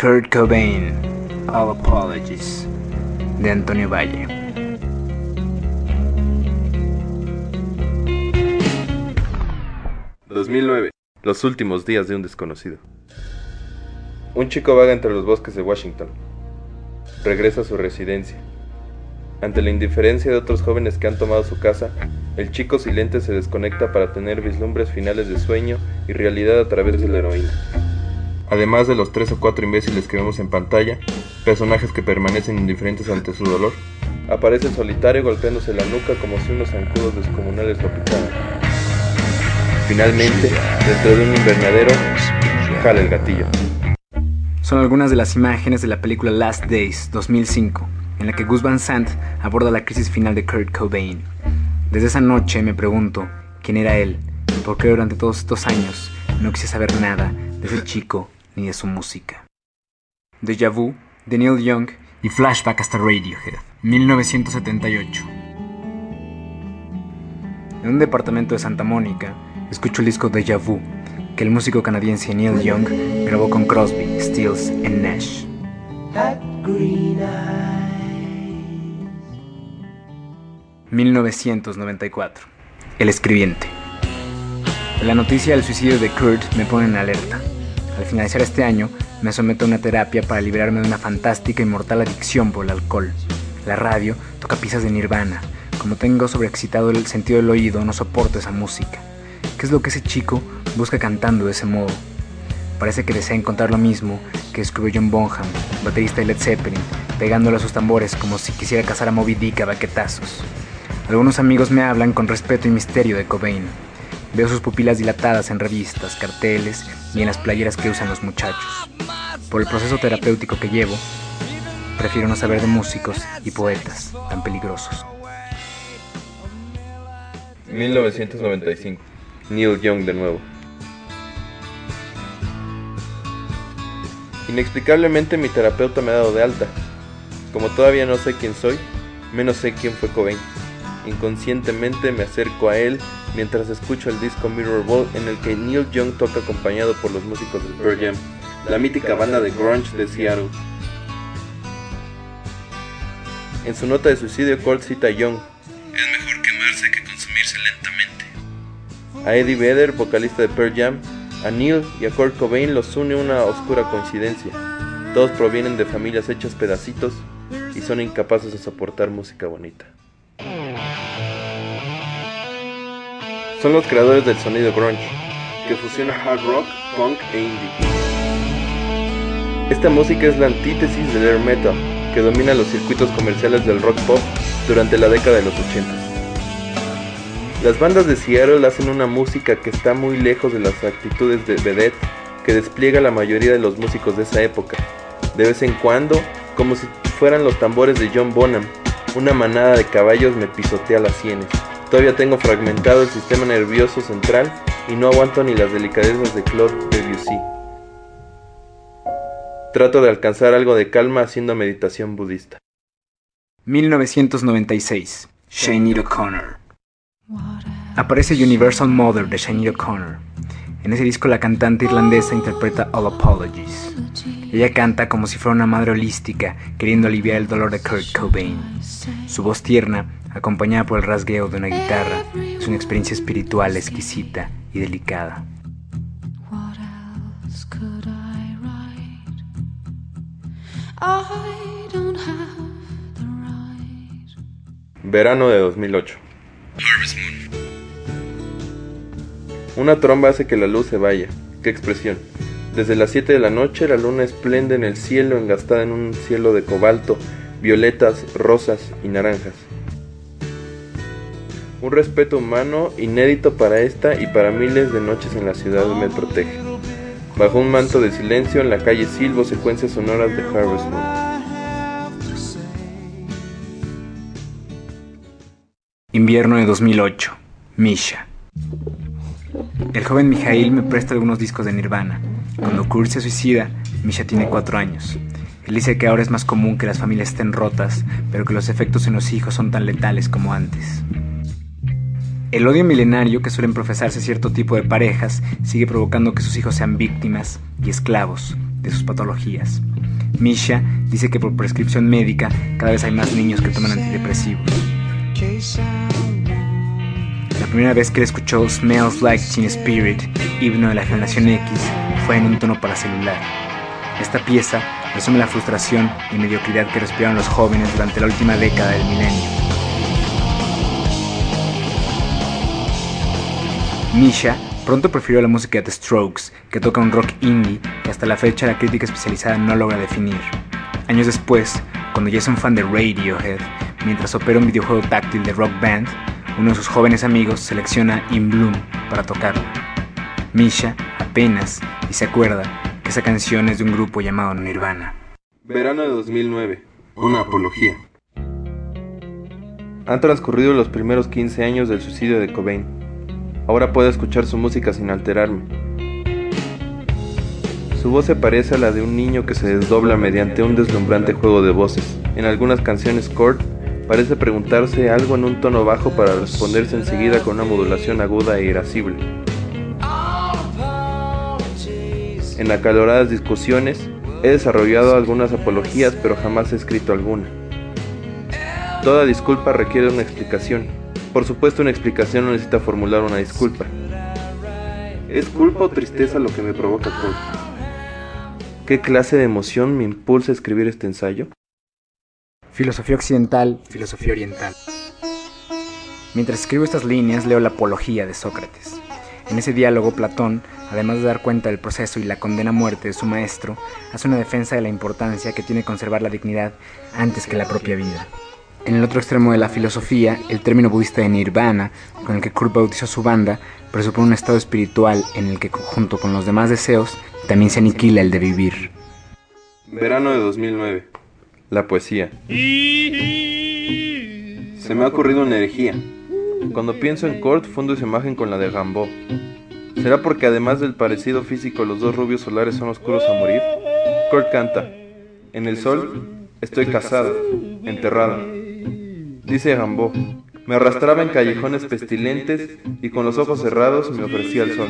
Kurt Cobain, All Apologies, de Antonio Valle. ...2009... Los últimos días de un desconocido. Un chico vaga entre los bosques de Washington. Regresa a su residencia. Ante la indiferencia de otros jóvenes que han tomado su casa, el chico silente se desconecta para tener vislumbres finales de sueño y realidad a través de la heroína. Además de los tres o cuatro imbéciles que vemos en pantalla, personajes que permanecen indiferentes ante su dolor, aparece el solitario golpeándose la nuca como si unos zancudos descomunales lo picaran. Finalmente, dentro de un invernadero, jala el gatillo. Son algunas de las imágenes de la película Last Days 2005, en la que Gus Van Sant aborda la crisis final de Kurt Cobain. Desde esa noche me pregunto quién era él y por qué durante todos estos años no quise saber nada de ese chico ni de su música. Deja Vu, de Neil Young y Flashback hasta Radiohead, 1978. En un departamento de Santa Mónica, escucho el disco Deja Vu, que el músico canadiense Neil Young grabó con Crosby, Stills y Nash. 1994. El escribiente. La noticia del suicidio de Kurt me pone en alerta. Al finalizar este año, me someto a una terapia para liberarme de una fantástica y mortal adicción por el alcohol. La radio toca piezas de Nirvana. Como tengo sobreexcitado el sentido del oído, no soporto esa música. ¿Qué es lo que ese chico busca cantando de ese modo? Parece que desea encontrar lo mismo que escribió John Bonham, baterista de Led Zeppelin, pegándole a sus tambores como si quisiera cazar a Moby Dick a baquetazos. Algunos amigos me hablan con respeto y misterio de Cobain. Veo sus pupilas dilatadas en revistas, carteles y en las playeras que usan los muchachos. Por el proceso terapéutico que llevo, prefiero no saber de músicos y poetas tan peligrosos. 1995. Neil Young de nuevo. Inexplicablemente mi terapeuta me ha dado de alta. Como todavía no sé quién soy, menos sé quién fue Cobain. Inconscientemente me acerco a él mientras escucho el disco Mirror Ball en el que Neil Young toca acompañado por los músicos de Pearl Jam, la mítica banda de grunge de Seattle. En su nota de suicidio, Kurt cita a Young. Es mejor quemarse que consumirse lentamente. A Eddie Vedder, vocalista de Pearl Jam, a Neil y a Kurt Cobain los une una oscura coincidencia. Todos provienen de familias hechas pedacitos y son incapaces de soportar música bonita. Son los creadores del sonido grunge, que fusiona hard rock, punk e indie. Esta música es la antítesis del air metal, que domina los circuitos comerciales del rock pop durante la década de los 80. Las bandas de Seattle hacen una música que está muy lejos de las actitudes de vedette que despliega la mayoría de los músicos de esa época. De vez en cuando, como si fueran los tambores de John Bonham, una manada de caballos me pisotea las sienes. Todavía tengo fragmentado el sistema nervioso central y no aguanto ni las delicadezas de Claude Debussy. Trato de alcanzar algo de calma haciendo meditación budista. 1996. Sinead O'Connor. Aparece Universal Mother de Sinead O'Connor. En ese disco la cantante irlandesa interpreta All Apologies. Ella canta como si fuera una madre holística, queriendo aliviar el dolor de Kurt Cobain. Su voz tierna acompañada por el rasgueo de una guitarra, es una experiencia espiritual exquisita y delicada. Verano de 2008. Una tromba hace que la luz se vaya. ¡Qué expresión! Desde las 7 de la noche la luna esplende en el cielo engastada en un cielo de cobalto, violetas, rosas y naranjas un respeto humano inédito para esta y para miles de noches en la ciudad me protege. Bajo un manto de silencio en la calle Silvo, secuencias sonoras de Harvest Moon. Invierno de 2008. Misha. El joven Mijail me presta algunos discos de Nirvana. Cuando Kurt se suicida, Misha tiene cuatro años. Él dice que ahora es más común que las familias estén rotas, pero que los efectos en los hijos son tan letales como antes. El odio milenario que suelen profesarse cierto tipo de parejas sigue provocando que sus hijos sean víctimas y esclavos de sus patologías. Misha dice que por prescripción médica cada vez hay más niños que toman antidepresivos. La primera vez que escuchó Smells Like Teen Spirit, himno de la generación X, fue en un tono para celular. Esta pieza resume la frustración y mediocridad que respiraron los jóvenes durante la última década del milenio. Misha pronto prefirió la música de The Strokes, que toca un rock indie que hasta la fecha la crítica especializada no logra definir. Años después, cuando ya es un fan de Radiohead, mientras opera un videojuego táctil de Rock Band, uno de sus jóvenes amigos selecciona In Bloom para tocarlo. Misha apenas y se acuerda que esa canción es de un grupo llamado Nirvana. Verano de 2009. Una apología. Han transcurrido los primeros 15 años del suicidio de Cobain. Ahora puedo escuchar su música sin alterarme. Su voz se parece a la de un niño que se desdobla mediante un deslumbrante juego de voces. En algunas canciones Kurt parece preguntarse algo en un tono bajo para responderse enseguida con una modulación aguda e irascible. En acaloradas discusiones, he desarrollado algunas apologías pero jamás he escrito alguna. Toda disculpa requiere una explicación. Por supuesto una explicación no necesita formular una disculpa. ¿Es culpa o tristeza lo que me provoca Kurt? ¿Qué clase de emoción me impulsa a escribir este ensayo? Filosofía occidental, filosofía oriental. Mientras escribo estas líneas, leo la Apología de Sócrates. En ese diálogo, Platón, además de dar cuenta del proceso y la condena a muerte de su maestro, hace una defensa de la importancia que tiene conservar la dignidad antes que la propia vida. En el otro extremo de la filosofía, el término budista de nirvana, con el que Kurt bautizó su banda, presupone un estado espiritual en el que, junto con los demás deseos, también se aniquila el de vivir. Verano de 2009. La poesía. Se me ha ocurrido una herejía. Cuando pienso en Kurt, fundo esa imagen con la de Gambo. ¿Será porque además del parecido físico los dos rubios solares son oscuros a morir? Kurt canta. En el sol estoy casada, enterrada. Dice Gambo. Me arrastraba en callejones pestilentes y con los ojos cerrados me ofrecía al sol.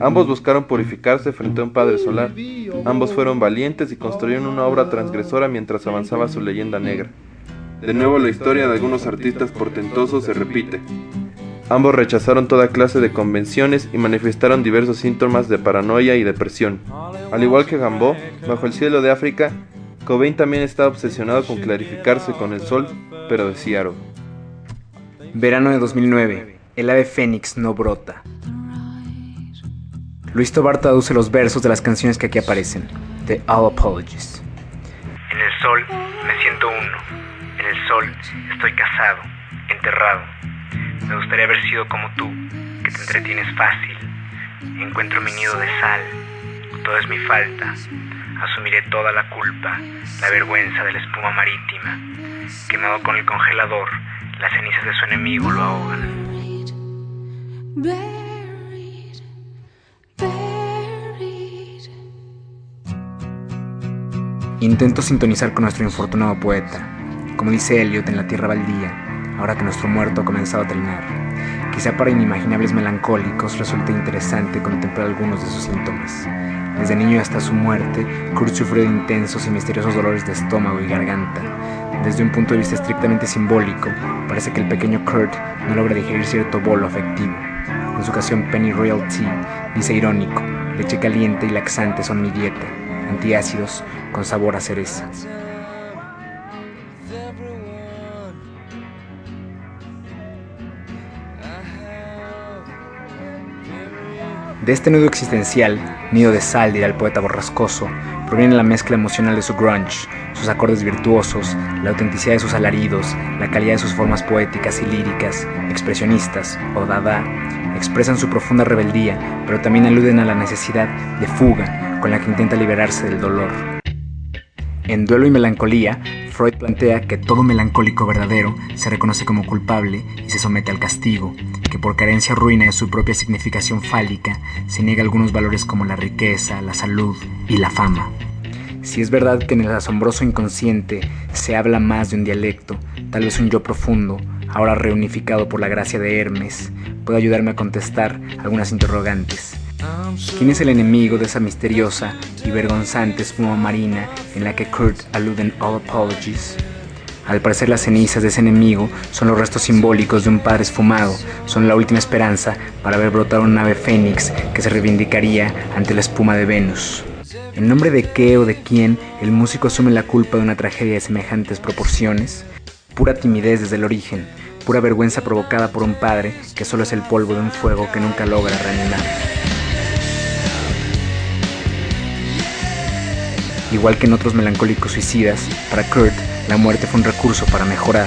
Ambos buscaron purificarse frente a un Padre Solar. Ambos fueron valientes y construyeron una obra transgresora mientras avanzaba su leyenda negra. De nuevo la historia de algunos artistas portentosos se repite. Ambos rechazaron toda clase de convenciones y manifestaron diversos síntomas de paranoia y depresión. Al igual que Gambó, bajo el cielo de África, Cobain también estaba obsesionado con clarificarse con el sol, pero de Seattle. Verano de 2009. El ave fénix no brota. Luis Tobar traduce los versos de las canciones que aquí aparecen, The All Apologies. En el sol me siento uno, en el sol estoy casado, enterrado. Me gustaría haber sido como tú, que te entretienes fácil. Encuentro mi nido de sal, todo es mi falta. Asumiré toda la culpa, la vergüenza de la espuma marítima. Quemado con el congelador, las cenizas de su enemigo lo ahogan. Intento sintonizar con nuestro infortunado poeta, como dice Eliot en La Tierra Baldía, ahora que nuestro muerto ha comenzado a trinar. Quizá para inimaginables melancólicos resulte interesante contemplar algunos de sus síntomas. Desde niño hasta su muerte, Kurt sufrió de intensos y misteriosos dolores de estómago y garganta. Desde un punto de vista estrictamente simbólico, parece que el pequeño Kurt no logra digerir cierto bolo afectivo. En su ocasión, Penny Royal Tea dice irónico, leche caliente y laxante son mi dieta antiácidos con sabor a cereza. De este nudo existencial, nido de sal, dirá el poeta borrascoso, proviene la mezcla emocional de su grunge, sus acordes virtuosos, la autenticidad de sus alaridos, la calidad de sus formas poéticas y líricas, expresionistas o dada, expresan su profunda rebeldía, pero también aluden a la necesidad de fuga con la que intenta liberarse del dolor. En Duelo y Melancolía, Freud plantea que todo melancólico verdadero se reconoce como culpable y se somete al castigo, que por carencia ruina de su propia significación fálica se niega algunos valores como la riqueza, la salud y la fama. Si es verdad que en el asombroso inconsciente se habla más de un dialecto, tal vez un yo profundo, ahora reunificado por la gracia de Hermes, puede ayudarme a contestar algunas interrogantes. ¿Quién es el enemigo de esa misteriosa y vergonzante espuma marina en la que Kurt alude en All Apologies? Al parecer las cenizas de ese enemigo son los restos simbólicos de un padre esfumado, son la última esperanza para ver brotar una ave fénix que se reivindicaría ante la espuma de Venus. ¿En nombre de qué o de quién el músico asume la culpa de una tragedia de semejantes proporciones? Pura timidez desde el origen, pura vergüenza provocada por un padre que solo es el polvo de un fuego que nunca logra reanimar. Igual que en otros melancólicos suicidas, para Kurt la muerte fue un recurso para mejorar.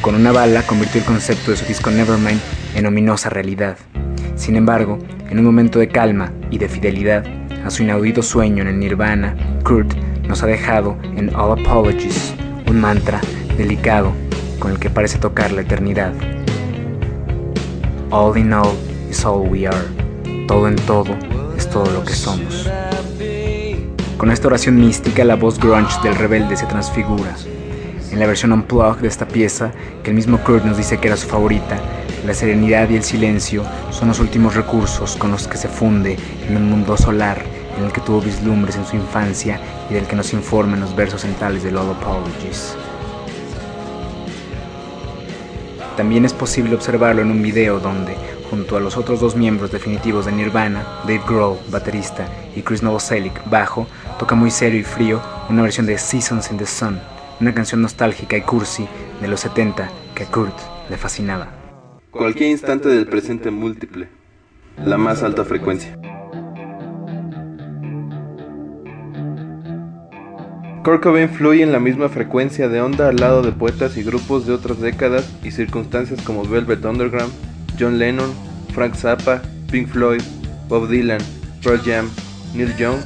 Con una bala convirtió el concepto de su disco Nevermind en ominosa realidad. Sin embargo, en un momento de calma y de fidelidad a su inaudito sueño en el nirvana, Kurt nos ha dejado en All Apologies, un mantra delicado con el que parece tocar la eternidad. All in all is all we are. Todo en todo es todo lo que somos. Con esta oración mística, la voz grunge del rebelde se transfigura. En la versión unplugged de esta pieza, que el mismo Kurt nos dice que era su favorita, la serenidad y el silencio son los últimos recursos con los que se funde en un mundo solar en el que tuvo vislumbres en su infancia y del que nos informan los versos centrales de All Apologies. También es posible observarlo en un video donde, junto a los otros dos miembros definitivos de Nirvana, Dave Grohl, baterista, y Chris Novoselic, bajo, toca muy serio y frío una versión de Seasons in the Sun, una canción nostálgica y cursi de los 70 que a Kurt le fascinaba. Cualquier instante del presente múltiple, la más alta frecuencia. Kurt Cobain fluye en la misma frecuencia de onda al lado de poetas y grupos de otras décadas y circunstancias como Velvet Underground, John Lennon, Frank Zappa, Pink Floyd, Bob Dylan, Pearl Jam, Neil Young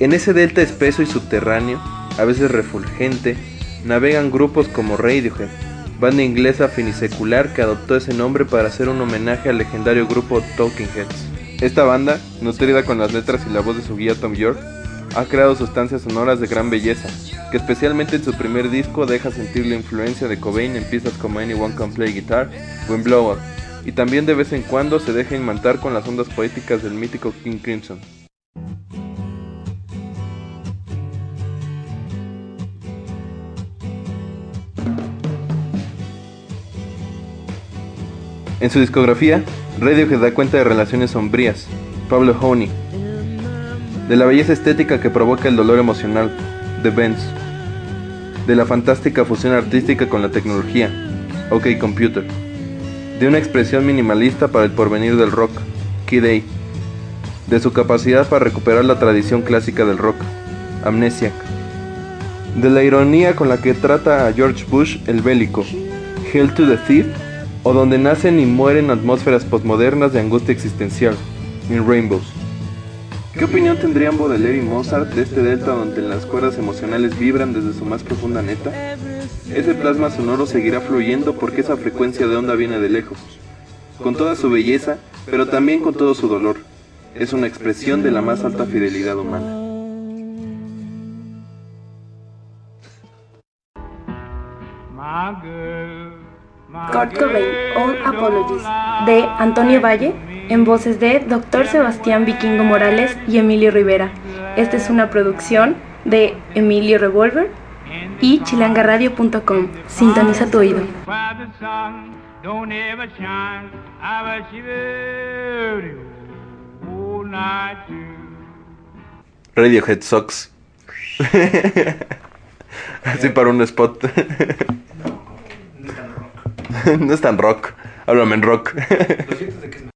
En ese delta espeso y subterráneo, a veces refulgente, navegan grupos como Radiohead, banda inglesa finisecular que adoptó ese nombre para hacer un homenaje al legendario grupo Talking Heads. Esta banda, nutrida con las letras y la voz de su guía Tom York, ha creado sustancias sonoras de gran belleza, que especialmente en su primer disco deja sentir la influencia de Cobain en piezas como Anyone Can Play Guitar o en Blow Up, y también de vez en cuando se deja inmantar con las ondas poéticas del mítico King Crimson. En su discografía, Radiohead da cuenta de relaciones sombrías, Pablo Honey, de la belleza estética que provoca el dolor emocional, The Benz, de la fantástica fusión artística con la tecnología, OK Computer, de una expresión minimalista para el porvenir del rock, Kid A, de su capacidad para recuperar la tradición clásica del rock, Amnesiac, de la ironía con la que trata a George Bush el bélico, Hell to the Thief, o donde nacen y mueren atmósferas postmodernas de angustia existencial, in Rainbows. ¿Qué opinión tendrían Baudelaire y Mozart de este delta donde las cuerdas emocionales vibran desde su más profunda neta? Ese plasma sonoro seguirá fluyendo porque esa frecuencia de onda viene de lejos, con toda su belleza, pero también con todo su dolor. Es una expresión de la más alta fidelidad humana. Kurt Cobain, All Apologies, de Antonio Valle, en voces de Dr. Sebastián Vikingo Morales y Emilio Rivera. Esta es una producción de Emilio Revolver y chilangaradio.com. Sintoniza tu oído. Radiohead Socks. Así para un spot. no es tan rock. Háblame en rock. Lo cierto es que es